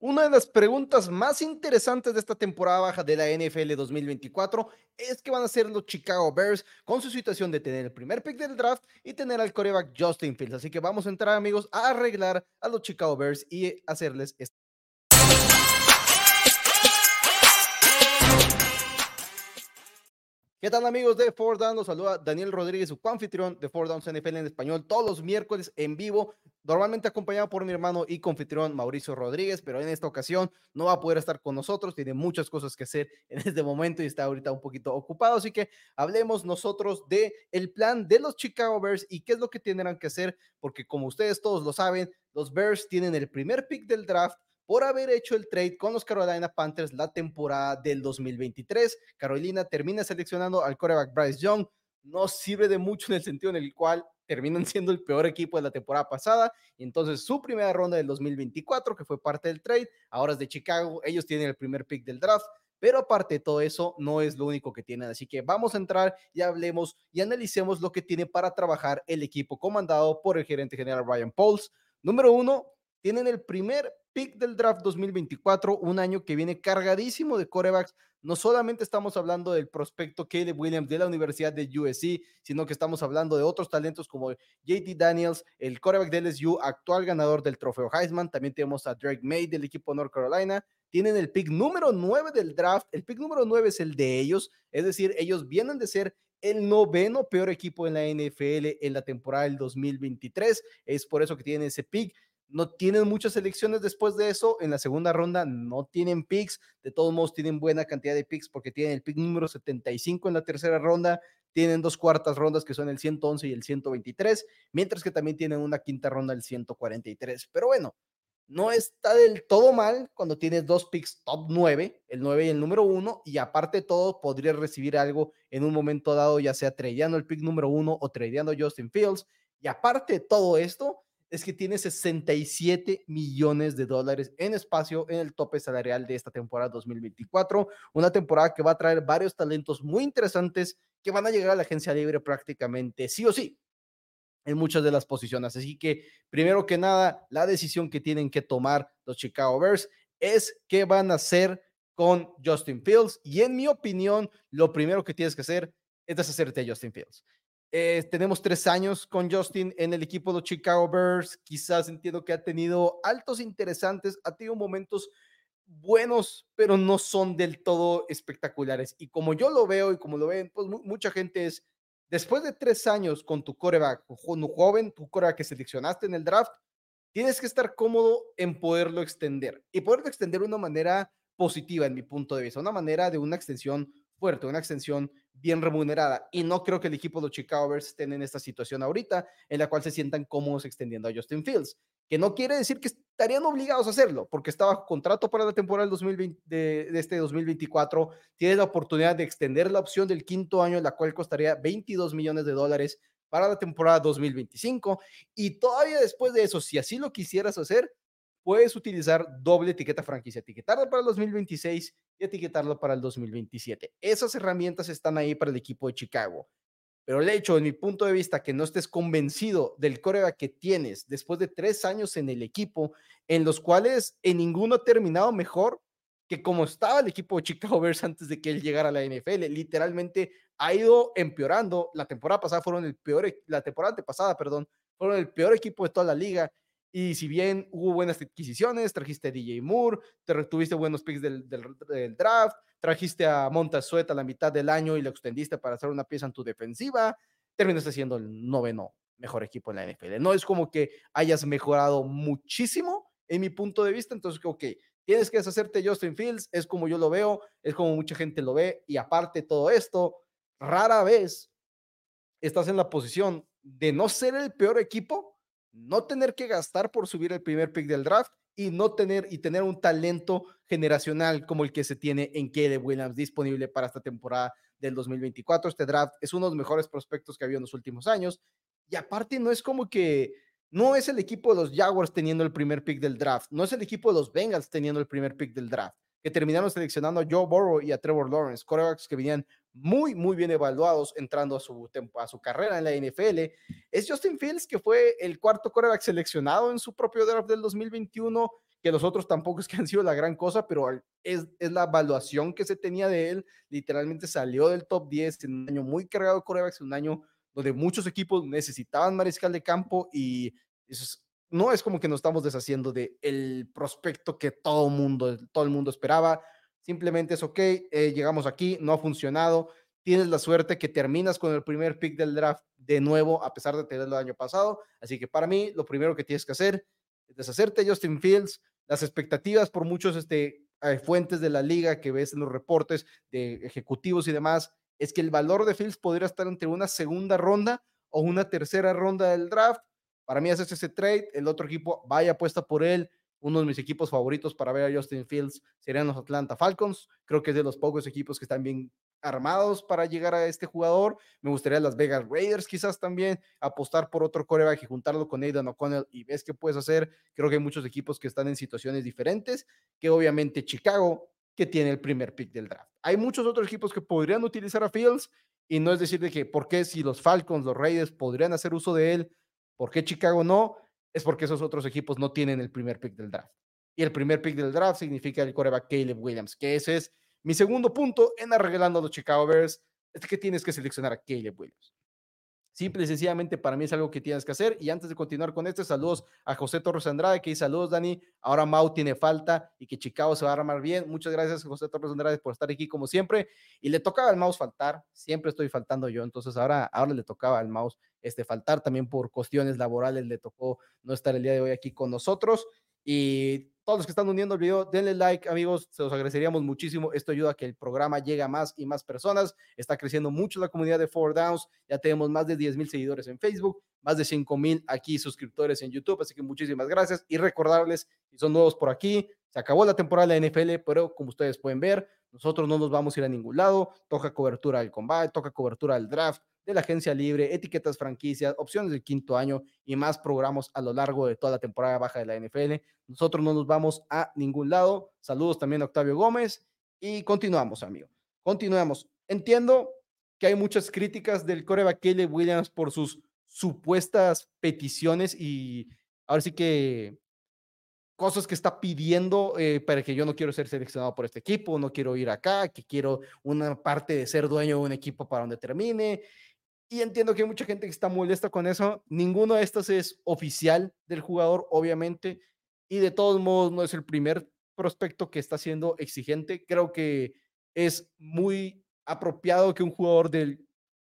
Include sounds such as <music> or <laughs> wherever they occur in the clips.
Una de las preguntas más interesantes de esta temporada baja de la NFL 2024 es que van a ser los Chicago Bears con su situación de tener el primer pick del draft y tener al coreback Justin Fields. Así que vamos a entrar, amigos, a arreglar a los Chicago Bears y hacerles esta ¿Qué tal amigos de Four Downs? Los saluda Daniel Rodríguez, su anfitrión de Four Downs NFL en español, todos los miércoles en vivo, normalmente acompañado por mi hermano y confitrión Mauricio Rodríguez, pero en esta ocasión no va a poder estar con nosotros, tiene muchas cosas que hacer <laughs> en este momento y está ahorita un poquito ocupado, así que hablemos nosotros de el plan de los Chicago Bears y qué es lo que tendrán que hacer, porque como ustedes todos lo saben, los Bears tienen el primer pick del draft por haber hecho el trade con los Carolina Panthers la temporada del 2023. Carolina termina seleccionando al quarterback Bryce Young. No sirve de mucho en el sentido en el cual terminan <laughs> siendo el peor equipo de la temporada pasada. Y entonces su primera ronda del 2024, que fue parte del trade, ahora es de Chicago. Ellos tienen el primer pick del draft. Pero aparte de todo eso, no es lo único que tienen. Así que vamos a entrar y hablemos y analicemos lo que tiene para trabajar el equipo comandado por el gerente general Ryan Pauls. Número uno, tienen el primer pick del draft 2024, un año que viene cargadísimo de corebacks. No solamente estamos hablando del prospecto Caleb Williams de la Universidad de USC, sino que estamos hablando de otros talentos como JT Daniels, el coreback de LSU, actual ganador del trofeo Heisman. También tenemos a Drake May del equipo North Carolina. Tienen el pick número 9 del draft. El pick número 9 es el de ellos, es decir, ellos vienen de ser el noveno peor equipo en la NFL en la temporada del 2023. Es por eso que tienen ese pick no tienen muchas elecciones después de eso. En la segunda ronda no tienen picks. De todos modos, tienen buena cantidad de picks porque tienen el pick número 75 en la tercera ronda. Tienen dos cuartas rondas que son el 111 y el 123, mientras que también tienen una quinta ronda, el 143. Pero bueno, no está del todo mal cuando tienes dos picks top 9, el 9 y el número 1, y aparte de todo, podrías recibir algo en un momento dado, ya sea tradeando el pick número 1 o tradeando Justin Fields. Y aparte de todo esto, es que tiene 67 millones de dólares en espacio en el tope salarial de esta temporada 2024, una temporada que va a traer varios talentos muy interesantes que van a llegar a la agencia libre prácticamente sí o sí en muchas de las posiciones. Así que, primero que nada, la decisión que tienen que tomar los Chicago Bears es qué van a hacer con Justin Fields. Y en mi opinión, lo primero que tienes que hacer es deshacerte de Justin Fields. Eh, tenemos tres años con Justin en el equipo de Chicago Bears. Quizás entiendo que ha tenido altos interesantes, ha tenido momentos buenos, pero no son del todo espectaculares. Y como yo lo veo y como lo ven, pues mucha gente es, después de tres años con tu coreback, un joven, tu coreback que seleccionaste en el draft, tienes que estar cómodo en poderlo extender y poderlo extender de una manera positiva en mi punto de vista, una manera de una extensión fuerte, una extensión bien remunerada. Y no creo que el equipo de los Chicago Bears estén en esta situación ahorita, en la cual se sientan cómodos extendiendo a Justin Fields, que no quiere decir que estarían obligados a hacerlo, porque está bajo contrato para la temporada del 2020, de, de, este 2024. Tiene la oportunidad de extender la opción del quinto año, la cual costaría 22 millones de dólares para la temporada 2025. Y todavía después de eso, si así lo quisieras hacer, puedes utilizar doble etiqueta franquicia, etiquetarlo para el 2026 y etiquetarlo para el 2027. Esas herramientas están ahí para el equipo de Chicago. Pero el hecho, en mi punto de vista, que no estés convencido del coreback que tienes después de tres años en el equipo, en los cuales en ninguno ha terminado mejor que como estaba el equipo de Chicago <laughs> Bears antes de que él llegara a la NFL. Literalmente ha ido empeorando. La temporada pasada fueron el peor, e, la temporada antepasada, perdón, fueron el peor equipo de toda la liga y si bien hubo buenas adquisiciones, trajiste a DJ Moore, te tuviste buenos picks del, draft, trajiste a Montazueta a la mitad del año y lo extendiste para hacer una pieza en tu defensiva, terminaste siendo el noveno mejor equipo en la NFL. No es como que hayas mejorado muchísimo en mi punto de vista, entonces, ok, tienes que deshacerte Justin Fields, es como yo lo veo, es como mucha gente lo ve, y aparte todo esto, rara vez estás en la posición de no ser el peor equipo, no tener que gastar por subir el primer pick del draft y no tener y tener un talento generacional como el que se tiene en Caleb Williams disponible para esta temporada del 2024. Este draft es uno de los mejores prospectos que ha habido en los últimos años y aparte no es como que no es el equipo de los Jaguars teniendo el primer pick del draft, no es el equipo de los Bengals teniendo el primer pick del draft, que terminaron seleccionando a Joe Burrow y a Trevor Lawrence, corebacks que venían muy, muy bien evaluados entrando a su, a su carrera en la NFL. Es Justin Fields, que fue el cuarto coreback seleccionado en su propio draft del 2021, que los otros tampoco es que han sido la gran cosa, pero es, es la evaluación que se tenía de él. Literalmente salió del top 10 en un año muy cargado de corebacks, un año donde muchos equipos necesitaban mariscal de campo y eso no es como que nos estamos deshaciendo de el prospecto que todo mundo, todo el mundo esperaba. Simplemente es ok, eh, llegamos aquí, no ha funcionado. Tienes la suerte que terminas con el primer pick del draft de nuevo, a pesar de tenerlo el año pasado. Así que para mí, lo primero que tienes que hacer es deshacerte de Justin Fields. Las expectativas por muchos este, eh, fuentes de la liga que ves en los reportes de ejecutivos y demás, es que el valor de Fields podría estar entre una segunda ronda o una tercera ronda del draft. Para mí haces ese trade, el otro equipo vaya apuesta por él. Uno de mis equipos favoritos para ver a Justin Fields serían los Atlanta Falcons. Creo que es de los pocos equipos que están bien armados para llegar a este jugador. Me gustaría las Vegas Raiders quizás también apostar por otro coreback y juntarlo con Aidan O'Connell y ves qué puedes hacer. Creo que hay muchos equipos que están en situaciones diferentes, que obviamente Chicago, que tiene el primer pick del draft. Hay muchos otros equipos que podrían utilizar a Fields y no es decir de que por qué si los Falcons, los Raiders podrían hacer uso de él, por qué Chicago no, es porque esos otros equipos no tienen el primer pick del draft. Y el primer pick del draft significa el coreback Caleb Williams, que ese es mi segundo punto en arreglando a los Chicago Bears es que tienes que seleccionar a Caleb Williams. Simple y sencillamente para mí es algo que tienes que hacer. Y antes de continuar con este, saludos a José Torres Andrade, que dice saludos, Dani. Ahora Mau tiene falta y que Chicago se va a armar bien. Muchas gracias, José Torres Andrade, por estar aquí como siempre. Y le tocaba al Mouse faltar. Siempre estoy faltando yo. Entonces ahora, ahora le tocaba al Mouse este, faltar. También por cuestiones laborales le tocó no estar el día de hoy aquí con nosotros. Y todos los que están uniendo el video, denle like, amigos, se los agradeceríamos muchísimo. Esto ayuda a que el programa llegue a más y más personas. Está creciendo mucho la comunidad de Four Downs. Ya tenemos más de 10 mil seguidores en Facebook, más de 5 mil aquí suscriptores en YouTube. Así que muchísimas gracias y recordarles, si son nuevos por aquí, se acabó la temporada de la NFL, pero como ustedes pueden ver, nosotros no nos vamos a ir a ningún lado. Toca cobertura del combate, toca cobertura del draft, de la agencia libre, etiquetas franquicias, opciones del quinto año y más programas a lo largo de toda la temporada baja de la NFL. Nosotros no nos vamos a ningún lado. Saludos también a Octavio Gómez y continuamos, amigo. Continuamos. Entiendo que hay muchas críticas del coreback Caleb Williams por sus supuestas peticiones y ahora sí que cosas que está pidiendo eh, para que yo no quiero ser seleccionado por este equipo, no quiero ir acá, que quiero una parte de ser dueño de un equipo para donde termine y entiendo que hay mucha gente que está molesta con eso. Ninguno de estos es oficial del jugador, obviamente. Y de todos modos, no es el primer prospecto que está siendo exigente. Creo que es muy apropiado que un jugador del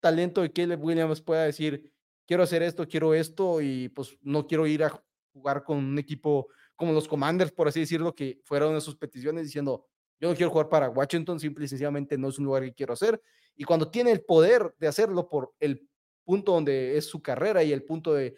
talento de Caleb Williams pueda decir, quiero hacer esto, quiero esto, y pues no quiero ir a jugar con un equipo como los Commanders, por así decirlo, que fueron de sus peticiones diciendo, yo no quiero jugar para Washington, simple y sencillamente no es un lugar que quiero hacer. Y cuando tiene el poder de hacerlo por el punto donde es su carrera y el punto de,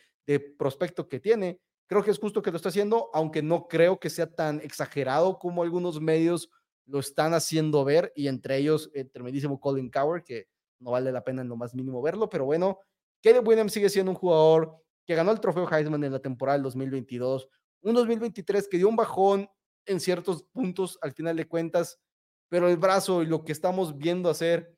prospecto que tiene, creo que es justo que lo está haciendo, aunque no creo que sea tan exagerado como algunos medios lo están haciendo ver, y entre ellos el tremendísimo Colin Coward, que no vale la pena en lo más mínimo verlo, pero bueno, Caleb Williams sigue siendo un jugador que ganó el trofeo Heisman en la temporada del 2022, un 2023 que dio un bajón en ciertos puntos al final de cuentas, pero el brazo y lo que estamos viendo hacer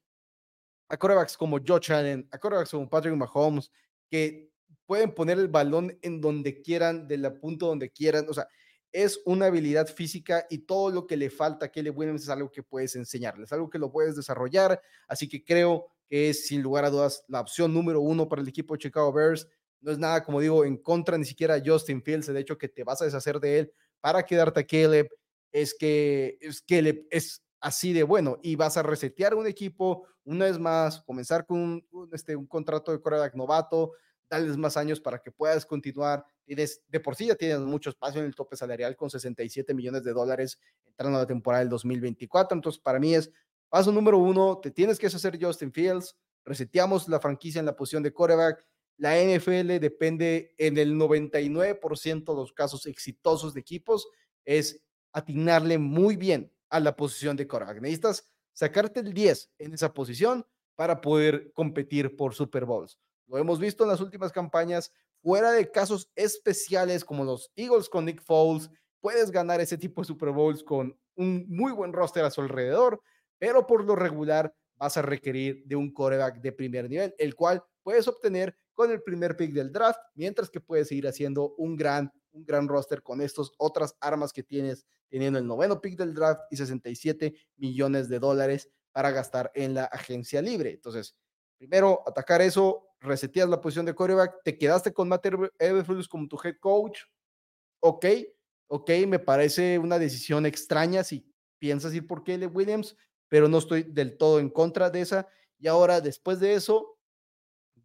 a quarterbacks como Josh Allen, a quarterbacks como Patrick Mahomes, que pueden poner el balón en donde quieran, de la punto donde quieran, o sea, es una habilidad física y todo lo que le falta a Kelly Williams es algo que puedes enseñarles, algo que lo puedes desarrollar, así que creo que es sin lugar a dudas la opción número uno para el equipo de Chicago Bears. No es nada, como digo, en contra ni siquiera Justin Fields, de hecho que te vas a deshacer de él para quedarte a Caleb es que es Caleb es así de bueno y vas a resetear un equipo una vez más, comenzar con un, este, un contrato de quarterback novato, darles más años para que puedas continuar. Tienes, de por sí ya tienes mucho espacio en el tope salarial con 67 millones de dólares entrando a la temporada del 2024. Entonces, para mí es paso número uno, te tienes que hacer Justin Fields, reseteamos la franquicia en la posición de quarterback la NFL depende en el 99% de los casos exitosos de equipos, es atinarle muy bien a la posición de quarterback. Necesitas sacarte el 10 en esa posición para poder competir por Super Bowls. Lo hemos visto en las últimas campañas, fuera de casos especiales como los Eagles con Nick Foles, puedes ganar ese tipo de Super Bowls con un muy buen roster a su alrededor, pero por lo regular vas a requerir de un quarterback de primer nivel, el cual puedes obtener con el primer pick del draft, mientras que puedes seguir haciendo un gran, un gran roster con estas otras armas que tienes, teniendo el noveno pick del draft y 67 millones de dólares para gastar en la agencia libre. Entonces, primero, atacar eso, reseteas la posición de quarterback, te quedaste con Matt Eberflus como tu head coach, ok, ok, me parece una decisión extraña si piensas ir por Caleb Williams, pero no estoy del todo en contra de esa. Y ahora, después de eso,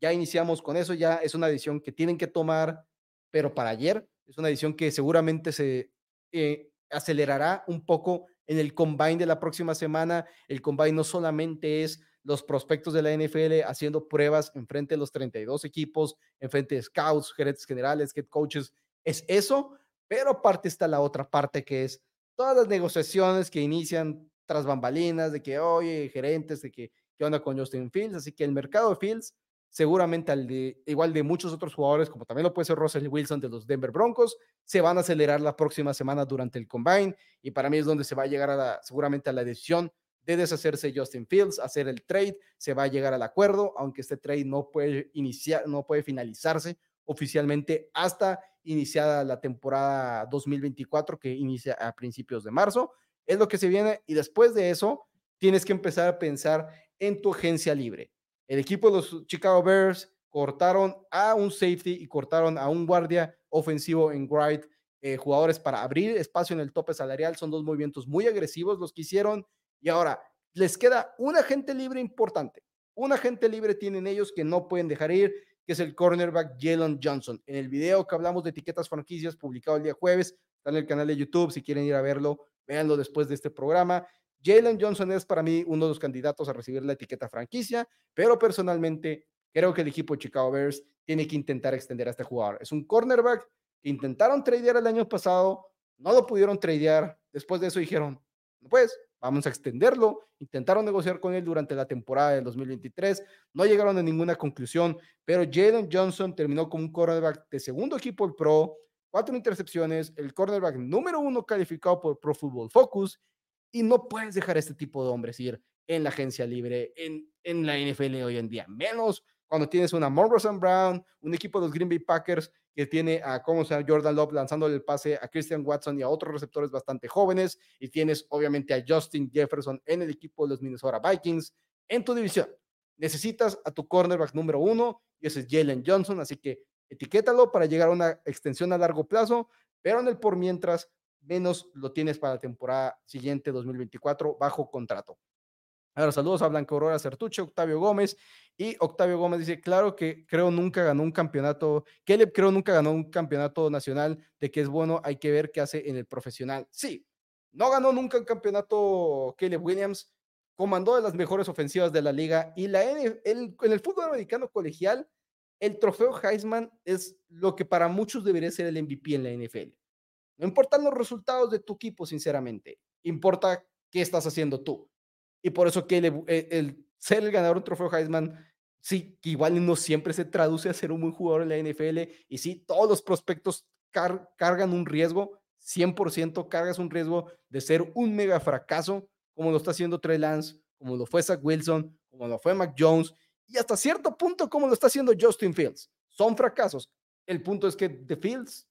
ya iniciamos con eso, ya es una decisión que tienen que tomar, pero para ayer, es una decisión que seguramente se eh, acelerará un poco en el combine de la próxima semana. El combine no solamente es los prospectos de la NFL haciendo pruebas en frente de los 32 equipos, en frente de scouts, gerentes generales, head coaches, es eso, pero aparte está la otra parte que es todas las negociaciones que inician tras bambalinas, de que, oye, gerentes, de que, ¿qué onda con Justin Fields? Así que el mercado de Fields, seguramente al igual de muchos otros jugadores, como también lo puede ser Russell Wilson de los Denver Broncos, se van a acelerar la próxima semana durante el combine y para mí es donde se va a llegar a la, seguramente a la decisión de deshacerse Justin Fields, hacer el trade, se va a llegar al acuerdo, aunque este trade no puede iniciar, no puede finalizarse oficialmente hasta iniciada la temporada 2024 que inicia a principios de marzo. Es lo que se viene y después de eso tienes que empezar a pensar en tu agencia libre. El equipo de los Chicago Bears cortaron a un safety y cortaron a un guardia ofensivo en Wright, eh, jugadores para abrir espacio en el tope salarial. Son dos movimientos muy agresivos los que hicieron y ahora les queda un agente libre importante. Un agente libre tienen ellos que no pueden dejar ir que es el cornerback Jalen Johnson. En el video que hablamos de etiquetas franquicias, publicado el día jueves, está en el canal de YouTube, si quieren ir a verlo, véanlo después de este programa. Jalen Johnson es para mí uno de los candidatos a recibir la etiqueta franquicia, pero personalmente creo que el equipo Chicago Bears tiene que intentar extender a este jugador. Es un cornerback que intentaron tradear el año pasado, no lo pudieron tradear, después de eso dijeron, pues vamos a extenderlo. Intentaron negociar con él durante la temporada del 2023, no llegaron a ninguna conclusión, pero Jalen Johnson terminó como un cornerback de segundo equipo Pro, cuatro intercepciones, el cornerback número uno calificado por Pro Football Focus, y no puedes dejar a este tipo de hombres ir en la agencia libre, en, en la NFL hoy en día, menos cuando tienes una Morrison Brown, un equipo de los Green Bay Packers que tiene a cómo se Jordan Love lanzando el pase a Christian Watson y a otros receptores bastante jóvenes, y tienes obviamente a Justin Jefferson en el equipo de los Minnesota Vikings en tu división. Necesitas a tu cornerback número uno, y ese es Jalen Johnson, así que etiquétalo para llegar a una extensión a largo plazo, pero en el por mientras menos lo tienes para la temporada siguiente 2024 bajo contrato. Ahora, saludos a Blanco Aurora Certuche, Octavio Gómez. Y Octavio Gómez dice, claro que creo nunca ganó un campeonato, Caleb creo nunca ganó un campeonato nacional, de que es bueno, hay que ver qué hace en el profesional. Sí, no ganó nunca un campeonato Caleb Williams, comandó de las mejores ofensivas de la liga y la en el fútbol americano colegial, el trofeo Heisman es lo que para muchos debería ser el MVP en la NFL. No importan los resultados de tu equipo, sinceramente, importa qué estás haciendo tú. Y por eso que eh, el, ser el ganador de un trofeo Heisman, sí, que igual no siempre se traduce a ser un buen jugador en la NFL. Y sí, todos los prospectos cargan un riesgo, 100% cargas un riesgo de ser un mega fracaso, como lo está haciendo Trey Lance, como lo fue Zach Wilson, como lo fue Mac Jones, y hasta cierto punto como lo está haciendo Justin Fields. Son fracasos. El punto es que The Fields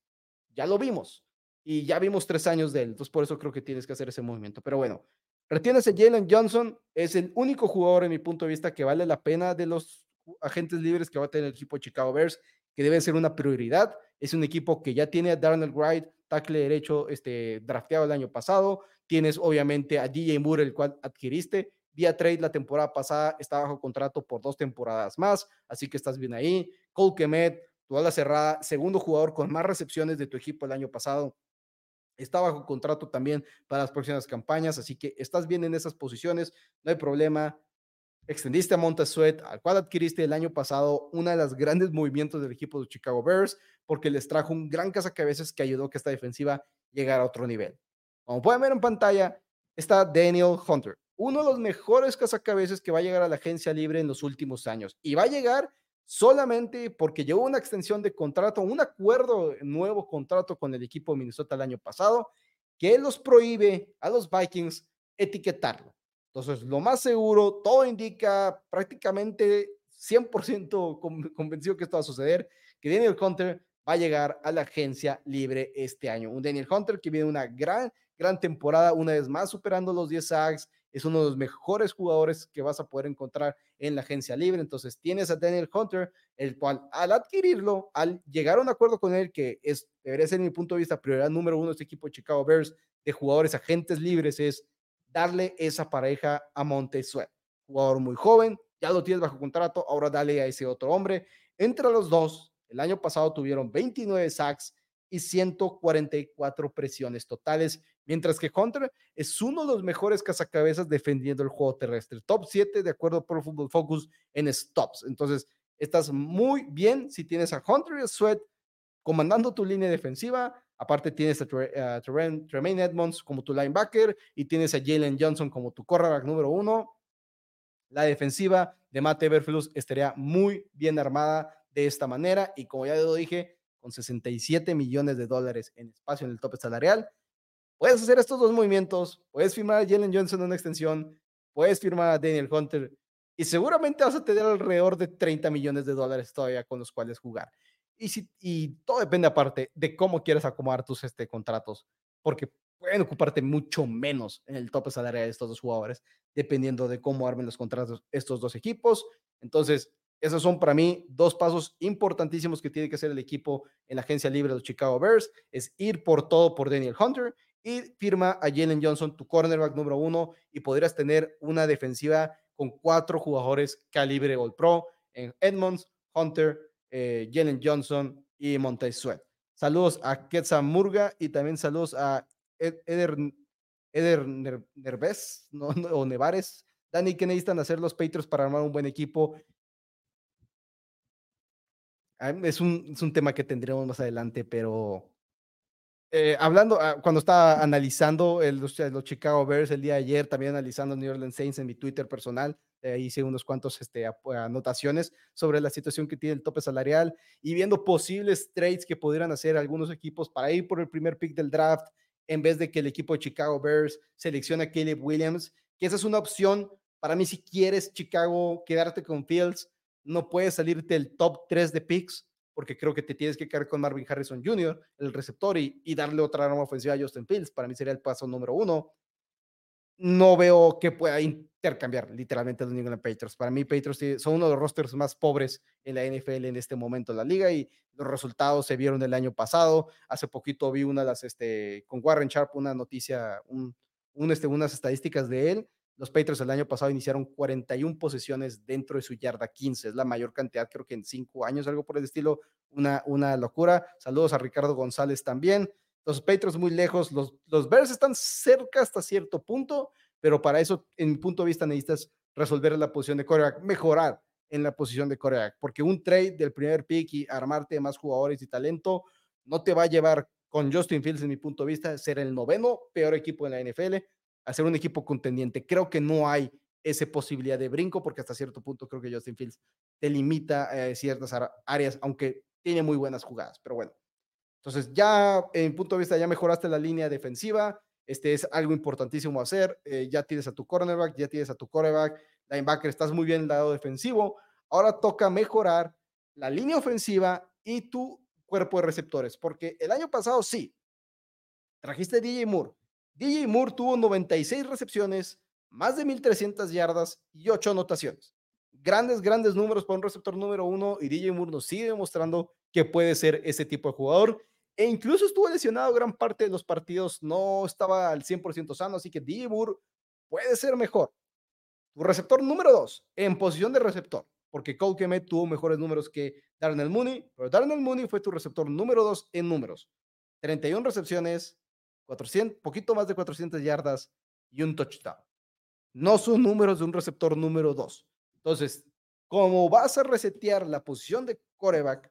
ya lo vimos y ya vimos tres años de él. Entonces, por eso creo que tienes que hacer ese movimiento. Pero bueno, Retienes a Jalen Johnson, es el único jugador en mi punto de vista que vale la pena de los agentes libres que va a tener el equipo de Chicago Bears, que debe ser una prioridad. Es un equipo que ya tiene a Darnell Wright, tackle derecho, este, drafteado el año pasado. Tienes obviamente a DJ Moore, el cual adquiriste. Vía trade la temporada pasada, está bajo contrato por dos temporadas más, así que estás bien ahí. Cole Kemet, tu ala cerrada, segundo jugador con más recepciones de tu equipo el año pasado Está bajo contrato también para las próximas campañas, así que estás bien en esas posiciones, no hay problema. Extendiste a Montesuet, al cual adquiriste el año pasado, una de las grandes movimientos del equipo de Chicago Bears, porque les trajo un gran cazacabezas que ayudó a que esta defensiva llegara a otro nivel. Como pueden ver en pantalla, está Daniel Hunter, uno de los mejores cazacabezas que va a llegar a la agencia libre en los últimos años. Y va a llegar solamente porque llegó una extensión de contrato, un acuerdo, nuevo contrato con el equipo de Minnesota el año pasado, que los prohíbe a los Vikings etiquetarlo. Entonces, lo más seguro, todo indica prácticamente 100% <laughs> convencido que esto va a suceder, que Daniel Hunter va a llegar a la agencia libre este año. Un Daniel Hunter que viene una gran, gran temporada, una vez más superando los 10 sacks, es uno de los mejores jugadores que vas a poder encontrar en la agencia libre. Entonces tienes a Daniel Hunter, el cual al adquirirlo, al llegar a un acuerdo con él, que es, debería ser mi punto de vista, prioridad número uno de este equipo de Chicago Bears, de jugadores agentes libres, es darle esa pareja a Sweat. Jugador muy joven, ya lo tienes bajo contrato, ahora dale a ese otro hombre. Entre los dos, el año pasado tuvieron 29 sacks y 144 presiones totales, mientras que Hunter es uno de los mejores cazacabezas defendiendo el juego terrestre. Top 7 de acuerdo por Football Focus en stops. Entonces, estás muy bien si tienes a Hunter y Sweat comandando tu línea defensiva. Aparte tienes a, Tremaine Edmonds como tu linebacker y tienes a Jalen Johnson como tu cornerback número uno. La defensiva de Matt Everflus estaría muy bien armada de esta manera y como ya lo dije, con 67 millones de dólares en espacio en el tope salarial, puedes hacer estos dos movimientos, puedes firmar a Jalen Johnson en una extensión, puedes firmar a Daniel Hunter y seguramente vas a tener alrededor de 30 millones de dólares todavía con los cuales jugar. Y, si, y todo depende aparte de cómo quieres acomodar tus este, contratos, porque pueden ocuparte mucho menos en el tope salarial de estos dos jugadores, dependiendo de cómo armen los contratos estos dos equipos. Entonces, esos son para mí dos pasos importantísimos que tiene que hacer el equipo en la agencia libre de los Chicago Bears, es ir por todo por Daniel Hunter y firma a Jalen Johnson, tu cornerback número uno, y podrías tener una defensiva con cuatro jugadores calibre All Pro en Edmonds, Hunter, eh, Jalen Johnson y Montez Sweat. Saludos a Quetzal Murga y también saludos a Eder, Eder Nerves <laughs> o Nevares. Dani, ¿qué necesitan hacer los Patriots para armar un buen equipo? Es un, es un tema que tendremos más adelante, pero eh, hablando, ah, cuando estaba analizando el, los, Chicago Bears el día de ayer, también analizando New Orleans Saints en mi Twitter personal, eh, hice unos cuantos este, anotaciones sobre la situación que tiene el tope salarial y viendo posibles trades que pudieran hacer algunos equipos para ir por el primer pick del draft en vez de que el equipo de Chicago Bears seleccione a Caleb Williams, que esa es una opción. Para mí si quieres Chicago quedarte con Fields, no puedes salirte del top 3 de picks, porque creo que te tienes que quedar con Marvin Harrison Jr., el receptor, y, y darle otra arma ofensiva a Justin Fields. Para mí sería el paso número uno. No veo que pueda intercambiar literalmente los New England Patriots. Para mí, Patriots son uno de los rosters más pobres en la NFL en este momento de la liga y los resultados se vieron el año pasado. Hace poquito vi una de las, este, con Warren Sharp, una noticia, un, un, este, unas estadísticas de él los Patriots el año pasado iniciaron 41 posesiones dentro de su yarda 15. Es la mayor cantidad, creo que en cinco años, algo por el estilo. Una, una locura. Saludos a Ricardo González también. Los Patriots muy lejos. Los, los Bears están cerca hasta cierto punto, pero para eso, en mi punto de vista, necesitas resolver la posición de coreback, mejorar en la posición de coreback, porque un trade del primer pick y armarte más jugadores y talento no te va a llevar con Justin Fields, en mi punto de vista, ser el noveno peor equipo en la NFL hacer un equipo contendiente. Creo que no hay esa posibilidad de brinco porque hasta cierto punto creo que Justin Fields te limita a ciertas áreas, aunque tiene muy buenas jugadas, pero bueno. Entonces ya en punto de vista ya mejoraste la línea defensiva, este es algo importantísimo hacer, eh, ya tienes a tu cornerback, ya tienes a tu quarterback, linebacker, estás muy bien en el lado defensivo, ahora toca mejorar la línea ofensiva y tu cuerpo de receptores, porque el año pasado sí, trajiste DJ Moore, DJ Moore tuvo 96 recepciones, más de 1.300 yardas y 8 anotaciones. Grandes, grandes números para un receptor número uno y DJ Moore nos sigue demostrando que puede ser ese tipo de jugador. E incluso estuvo lesionado gran parte de los partidos, no estaba al 100% sano, así que DJ Moore puede ser mejor. Tu receptor número dos, en posición de receptor, porque Cole Kemet tuvo mejores números que Darnell Mooney, pero Darnell Mooney fue tu receptor número dos en números. 31 recepciones, 400, poquito más de 400 yardas y un touchdown. No son números de un receptor número 2. Entonces, como vas a resetear la posición de coreback,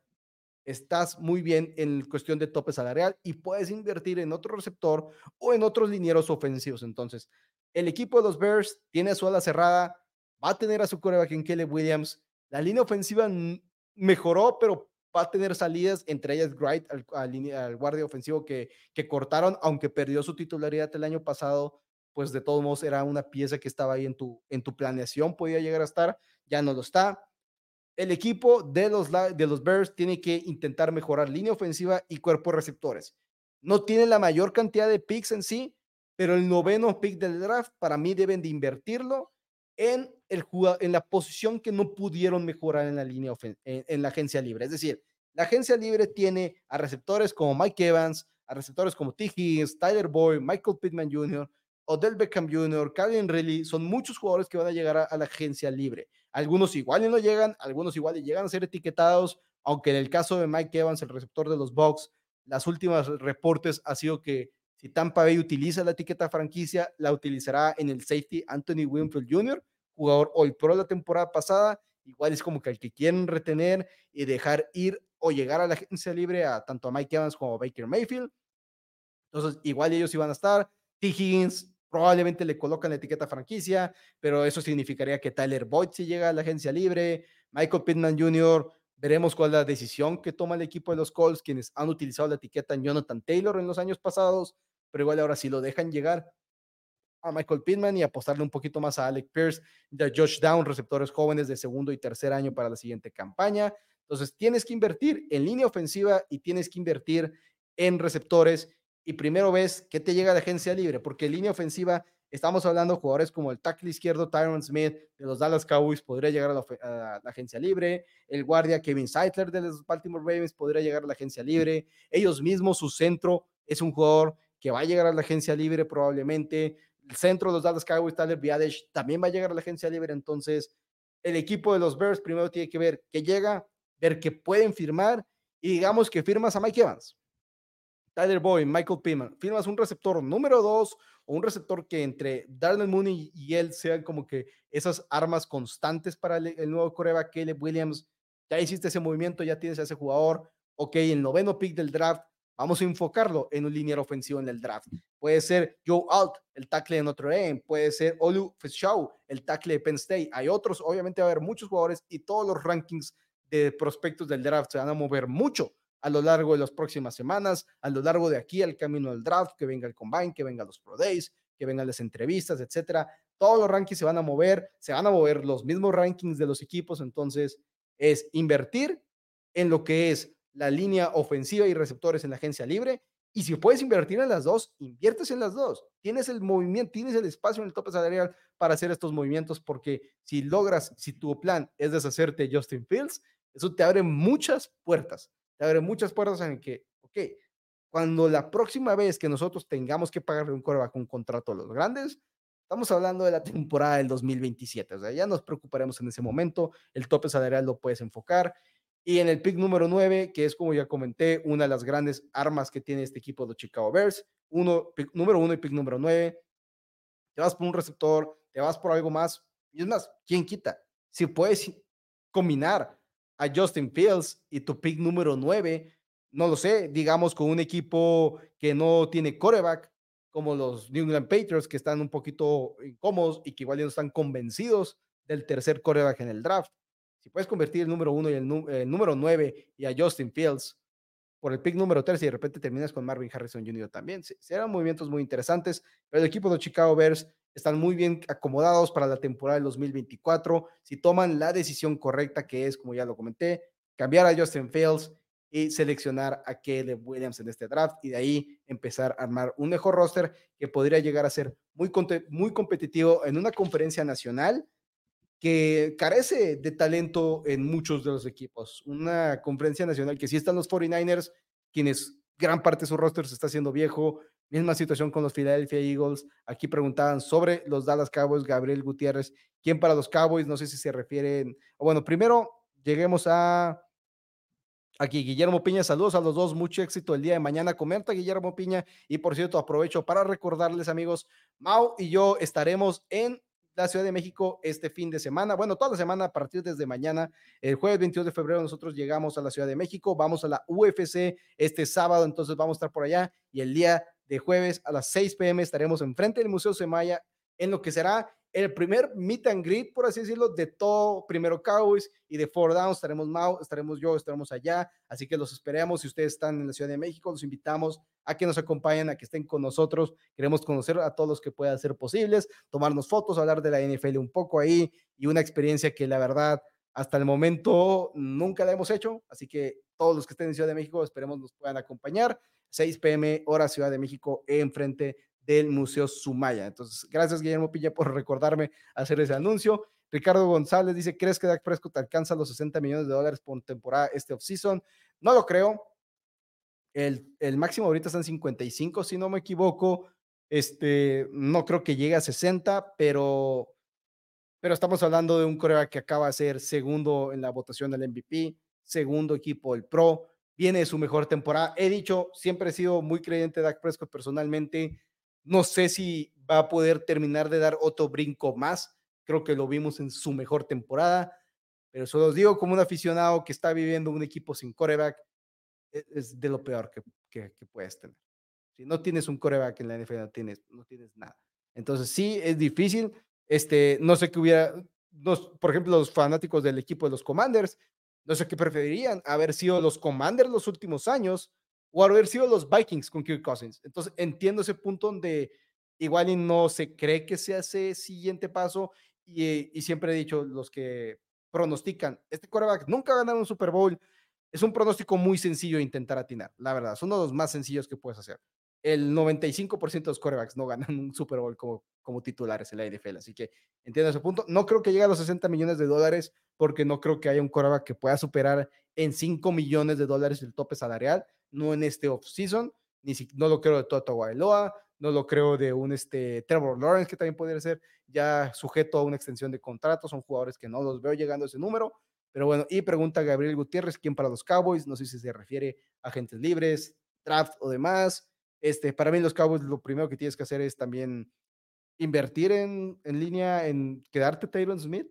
estás muy bien en cuestión de tope salarial y puedes invertir en otro receptor o en otros linieros ofensivos. Entonces, el equipo de los Bears tiene su ala cerrada, va a tener a su coreback en Kelly Williams. La línea ofensiva mejoró, pero va a tener salidas, entre ellas Wright, al, guardia ofensivo que, que cortaron, aunque perdió su titularidad el año pasado, pues de todos modos era una pieza que estaba ahí en tu, en tu planeación, podía llegar a estar, ya no lo está. el equipo de los, de los Bears tiene que intentar mejorar línea ofensiva y cuerpos receptores. No tiene la mayor cantidad de picks en sí, pero el noveno pick del draft para mí deben de invertirlo en, el, en la posición que no pudieron mejorar en la línea en, la agencia libre. Es decir, la agencia libre tiene a receptores como Mike Evans, a receptores como T. Higgins, Tyler Boyd, Michael Pittman Jr., Odell Beckham Jr., Calvin Ridley, son muchos jugadores que van a llegar a, la agencia libre. Algunos igual y no llegan, algunos igual y llegan a ser etiquetados, aunque en el caso de Mike Evans, el receptor de los Bucks, las últimas reportes ha sido que si Tampa Bay utiliza la etiqueta franquicia, la utilizará en el safety Anthony Winfield Jr., jugador hoy pro la temporada pasada. Igual es como que el que quieren retener y dejar ir o llegar a la agencia libre a tanto a Mike Evans como a Baker Mayfield. Entonces, igual ellos iban a estar. T. Higgins probablemente le colocan la etiqueta franquicia, pero eso significaría que Tyler Boyd si llega a la agencia libre. Michael Pittman Jr. Veremos cuál es la decisión que toma el equipo de los Colts, quienes han utilizado la etiqueta Jonathan Taylor en los años pasados, pero igual ahora si lo dejan llegar a Michael Pittman y apostarle un poquito más a Alec Pierce, de Josh Down, receptores jóvenes de segundo y tercer año para la siguiente campaña. Entonces tienes que invertir en línea ofensiva y tienes que invertir en receptores y primero ves qué te llega de agencia libre, porque línea ofensiva Estamos hablando de jugadores como el tackle izquierdo Tyron Smith de los Dallas Cowboys podría llegar a la, agencia libre, el guardia Kevin Seitler de los Baltimore Ravens podría llegar a la agencia libre, ellos mismos, su centro es un jugador que va a llegar a la agencia libre probablemente, el centro de los Dallas Cowboys, Tyler Biadash, también va a llegar a la agencia libre, entonces el equipo de los Bears primero tiene que ver que llega, ver que pueden firmar y digamos que firmas a Mike Evans. Tyler Boyd, Michael Pittman, firmas un receptor número dos o un receptor que entre Darnell Mooney y él sean como que esas armas constantes para el, nuevo coreba Caleb Williams. Ya hiciste ese movimiento, ya tienes a ese jugador. Ok, el noveno pick del draft, vamos a enfocarlo en un liniero ofensivo en el draft. Puede ser Joe Alt, el tackle de Notre Dame, puede ser Olu Fischau, el tackle de Penn State. Hay otros, obviamente va a haber muchos jugadores y todos los rankings de prospectos del draft se van a mover mucho a lo largo de las próximas semanas, a lo largo de aquí al camino del draft, que venga el combine, que venga los pro days, que vengan las entrevistas, etcétera. Todos los rankings se van a mover, se van a mover los mismos rankings de los equipos, entonces es invertir en lo que es la línea ofensiva y receptores en la agencia libre. Y si puedes invertir en las dos, inviertes en las dos. Tienes el movimiento, tienes el espacio en el tope salarial para hacer estos movimientos, porque si logras, si tu plan es deshacerte de Justin Fields, eso te abre muchas puertas te abre muchas puertas en que, ok, cuando la próxima vez que nosotros tengamos que pagarle un coreback un contrato a los grandes, estamos hablando de la temporada del 2027, o sea, ya nos preocuparemos en ese momento, el tope salarial lo puedes enfocar. Y en el pick número 9, que es como ya comenté, una de las grandes armas que tiene este equipo de Chicago Bears, uno, pick número uno y pick número 9, te vas por un receptor, te vas por algo más, y es más, ¿quién quita? Si puedes combinar a Justin Fields y tu pick número 9, no lo sé, digamos con un equipo que no tiene coreback, como los New England Patriots, que están un poquito incómodos y que igual no están convencidos del tercer coreback en el draft. Si puedes convertir el número 1 y el, número 9 y a Justin Fields por el pick número 3 y de repente terminas con Marvin Harrison Jr. también, serán movimientos muy interesantes, pero el equipo de Chicago Bears están muy bien acomodados para la temporada del 2024. Si toman la decisión correcta, que es, como ya lo comenté, cambiar a Justin Fields y seleccionar a Caleb Williams en este draft y de ahí empezar a armar un mejor roster que podría llegar a ser muy, muy competitivo en una conferencia nacional que carece de talento en muchos de los equipos. Una conferencia nacional que sí están los 49ers, quienes gran parte de su roster se está haciendo viejo, Misma situación con los Philadelphia Eagles. Aquí preguntaban sobre los Dallas Cowboys, Gabriel Gutiérrez. ¿Quién para los Cowboys? No sé si se refieren. bueno, primero lleguemos a aquí Guillermo Piña. Saludos a los dos. Mucho éxito el día de mañana. Comenta Guillermo Piña. Y por cierto, aprovecho para recordarles, amigos, Mau y yo estaremos en la Ciudad de México este fin de semana. Bueno, toda la semana a partir desde mañana. El jueves 22 de febrero nosotros llegamos a la Ciudad de México. Vamos a la UFC este sábado, entonces vamos a estar por allá. Y el día de jueves a las 6 pm estaremos enfrente del Museo Semaya en lo que será el primer meet and greet, por así decirlo, de todo primero Cowboys y de Four Downs. Estaremos Mau, estaremos yo, estaremos allá. Así que los esperamos. Si ustedes están en la Ciudad de México, los invitamos a que nos acompañen, a que estén con nosotros. Queremos conocer a todos los que puedan ser posibles, tomarnos fotos, hablar de la NFL un poco ahí y una experiencia que la verdad Hasta el momento nunca la hemos hecho, así que todos los que estén en Ciudad de México esperemos nos puedan acompañar. 6 pm hora Ciudad de México enfrente del Museo Sumaya. Entonces, gracias Guillermo Pilla por recordarme hacer ese anuncio. Ricardo González dice, ¿crees que Dak Prescott alcanza los 60 millones de dólares por temporada este offseason? No lo creo. El, máximo ahorita está en 55, si no me equivoco. Este, no creo que llegue a 60, pero pero estamos hablando de un coreback que acaba de ser segundo en la votación del MVP, segundo equipo del Pro, viene de su mejor temporada. He dicho, siempre he sido muy creyente de Dak Prescott personalmente. No sé si va a poder terminar de dar otro brinco más. Creo que lo vimos en su mejor temporada, pero solo os digo como un aficionado que está viviendo un equipo sin coreback, e-, es de lo peor que, puedes tener. Si no tienes un coreback en la NFL, no tienes, no tienes nada. Entonces sí, es difícil este, no sé qué hubiera, por ejemplo, los fanáticos del equipo de los Commanders, no sé qué preferirían, haber sido los Commanders los últimos años o haber sido los Vikings con Kirk Cousins. Entonces, entiendo ese punto donde igual y no se cree que sea ese siguiente paso y, y siempre he dicho, los que pronostican, este quarterback nunca ha ganado un Super Bowl, es un pronóstico muy sencillo de intentar atinar, la verdad, son uno de los más sencillos que puedes hacer el 95% de los quarterbacks no ganan un Super Bowl como, como titulares en la NFL. Así que entiendo ese punto. No creo que llegue a los 60 millones de dólares porque no creo que haya un quarterback que pueda superar en 5 millones de dólares el tope salarial, no en este offseason. Ni si, no lo creo de Toto Guailoa, no lo creo de un este, Trevor Lawrence, que también podría ser ya sujeto a una extensión de contrato. Son jugadores que no los veo llegando a ese número. Pero bueno, y pregunta Gabriel Gutiérrez, ¿quién para los Cowboys? No sé si se refiere a agentes libres, draft o demás. Este, para mí los Cowboys lo primero que tienes que hacer es también invertir en, en línea, en quedarte Taylor Smith.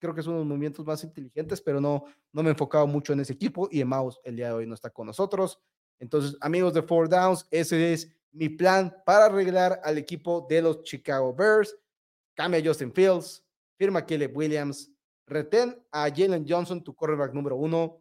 Creo que es uno de los movimientos más inteligentes, pero no, no me he enfocado mucho en ese equipo y Mouse el día de hoy no está con nosotros. Entonces, amigos de Four Downs, ese es mi plan para arreglar al equipo de los Chicago Bears. Cambia Justin Fields, firma a Caleb Williams, retén a Jalen Johnson, tu cornerback número uno.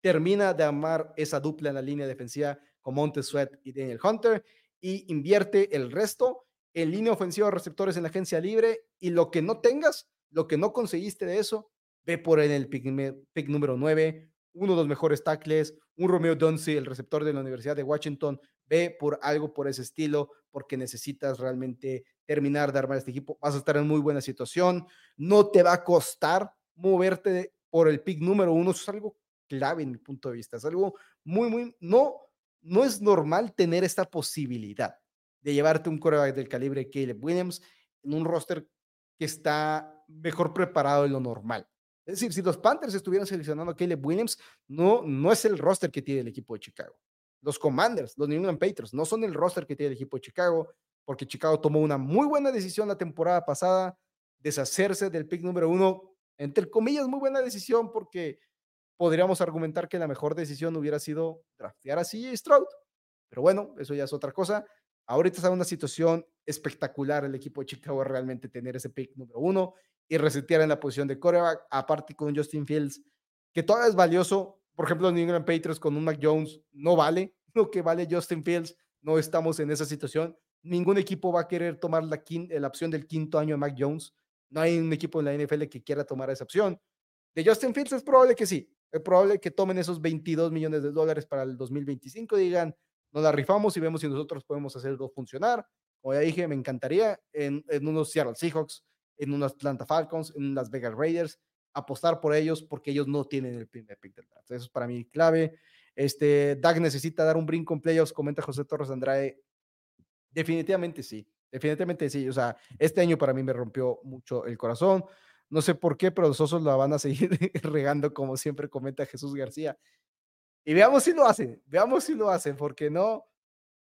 Termina de amar esa dupla en la línea defensiva con Monte Sweat y Daniel Hunter y invierte el resto en línea ofensiva de receptores en la agencia libre y lo que no tengas, lo que no conseguiste de eso, ve por el pick, pick número 9, uno de los mejores tackles, un Romeo Duncy, el receptor de la Universidad de Washington, ve por algo por ese estilo, porque necesitas realmente terminar de armar este equipo, vas a estar en muy buena situación, no te va a costar moverte por el pick número uno, eso es algo clave en mi punto de vista, es algo muy, muy, no, no es normal tener esta posibilidad de llevarte un coreback del calibre de Caleb Williams en un roster que está mejor preparado de lo normal. Es decir, si los Panthers estuvieran seleccionando a Caleb Williams, no, no es el roster que tiene el equipo de Chicago. Los Commanders, los New England Patriots, no son el roster que tiene el equipo de Chicago, porque Chicago tomó una muy buena decisión la temporada pasada, deshacerse del pick número uno, entre comillas, muy buena decisión, porque podríamos argumentar que la mejor decisión hubiera sido draftear a CJ Stroud. Pero bueno, eso ya es otra cosa. Ahorita está en una situación espectacular el equipo de Chicago realmente tener ese pick número uno y resetear en la posición de coreback, aparte con Justin Fields, que todavía es valioso. Por ejemplo, New England Patriots con un Mac Jones no vale <laughs> lo que vale Justin Fields. No estamos en esa situación. Ningún equipo va a querer tomar la, la opción del quinto año de Mac Jones. No hay un equipo en la NFL que quiera tomar esa opción. De Justin Fields es probable que sí, es probable que tomen esos 22 millones de dólares para el 2025 y digan, nos la rifamos y vemos si nosotros podemos hacerlo funcionar. Como ya dije, me encantaría en, en unos Seattle Seahawks, en unos Atlanta Falcons, en las Vegas Raiders, apostar por ellos porque ellos no tienen el primer pick del draft. Eso es para mí clave. Este, Doug necesita dar un brinco en playoffs, comenta José Torres Andrade. Definitivamente sí, definitivamente sí. O sea, este año para mí me rompió mucho el corazón. No sé por qué, pero los osos la van a seguir <laughs> regando, como siempre comenta Jesús García. Y veamos si lo hacen, veamos si lo hacen, porque no,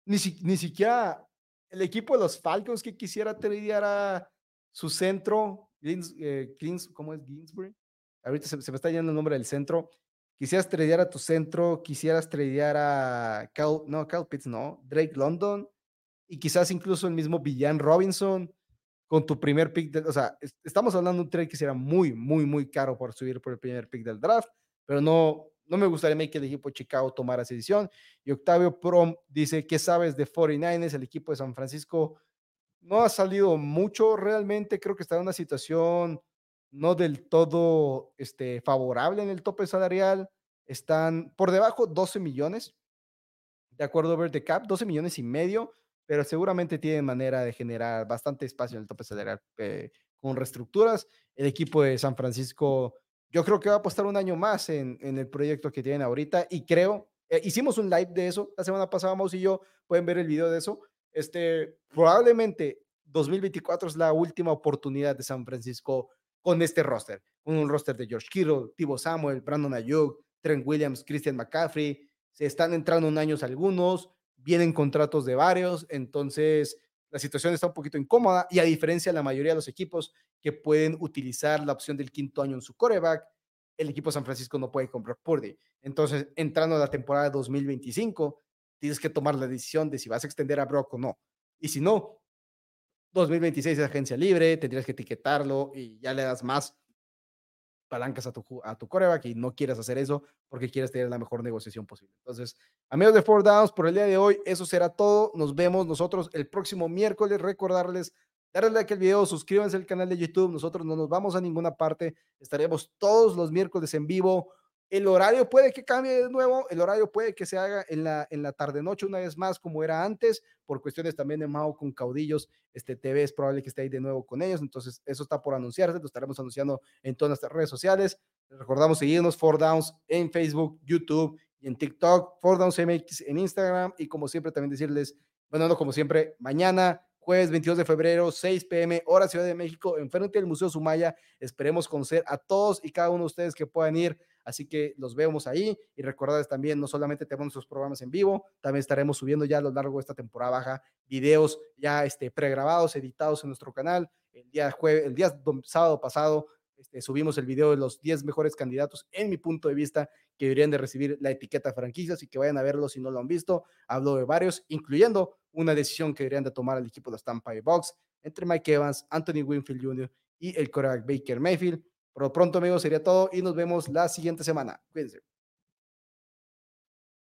ni, ni siquiera el equipo de los Falcons que quisiera tradear a su centro, eh, ¿cómo es Ginsbury? Ahorita se, me está yendo el nombre del centro. Quisieras tradear a tu centro, quisieras tradear a Cal, no, Cal Pitts, no, Drake London, y quizás incluso el mismo Villan Robinson con tu primer pick, o sea, estamos hablando de un trade que será muy, muy, muy caro por subir por el primer pick del draft, pero no, no me gustaría que el equipo de Chicago tomara esa decisión. Y Octavio Prom dice, ¿qué sabes de 49ers? El equipo de San Francisco no ha salido mucho realmente, creo que está en una situación no del todo este, favorable en el tope salarial. Están por debajo 12 millones, de acuerdo a Over the Cap, 12 millones y medio, pero seguramente tienen manera de generar bastante espacio en el tope salarial eh, con reestructuras. El equipo de San Francisco, yo creo que va a apostar un año más en, el proyecto que tienen ahorita y creo, eh, hicimos un live de eso la semana pasada, Maus y yo, pueden ver el video de eso. Este, probablemente 2024 es la última oportunidad de San Francisco con este roster, con un roster de George Kittle, Tibo Samuel, Brandon Ayuk, Trent Williams, Christian McCaffrey, se están entrando en años algunos, vienen contratos de varios, entonces la situación está un poquito incómoda y a diferencia de la mayoría de los equipos que pueden utilizar la opción del quinto año en su coreback, el equipo San Francisco no puede comprar Purdy. Entonces, entrando a la temporada 2025, tienes que tomar la decisión de si vas a extender a Brock o no. Y si no, 2026 es agencia libre, tendrías que etiquetarlo y ya le das más palancas a tu, a tu coreback y no quieres hacer eso porque quieres tener la mejor negociación posible. Entonces, amigos de Four Downs, por el día de hoy, eso será todo. Nos vemos nosotros el próximo miércoles. Recordarles, darle like al video, suscríbanse al canal de YouTube. Nosotros no nos vamos a ninguna parte. Estaremos todos los miércoles en vivo el horario puede que cambie de nuevo, el horario puede que se haga en la, en la tarde-noche una vez más como era antes, por cuestiones también de Mao con caudillos, este TV es probable que esté ahí de nuevo con ellos, entonces eso está por anunciarse, lo estaremos anunciando en todas nuestras redes sociales. recordamos seguirnos, Four Downs en Facebook, YouTube y en TikTok, Four Downs MX en Instagram y como siempre también decirles, bueno, no como siempre, mañana jueves 22 de febrero, 6 pm, hora Ciudad de México, enfrente del Museo Sumaya. Esperemos conocer a todos y cada uno de ustedes que puedan ir Así que los vemos ahí y recordarles también, no solamente tenemos nuestros programas en vivo, también estaremos subiendo ya a lo largo de esta temporada baja videos ya este, pregrabados, editados en nuestro canal. El día, jueves, el día sábado pasado este, subimos el video de los 10 mejores candidatos, en mi punto de vista, que deberían de recibir la etiqueta franquicias y que vayan a verlo si no lo han visto. Hablo de varios, incluyendo una decisión que deberían de tomar el equipo de Stampa y Box entre Mike Evans, Anthony Winfield Jr. y el quarterback Baker Mayfield. Por lo pronto, amigos, sería todo y nos vemos la siguiente semana. Cuídense.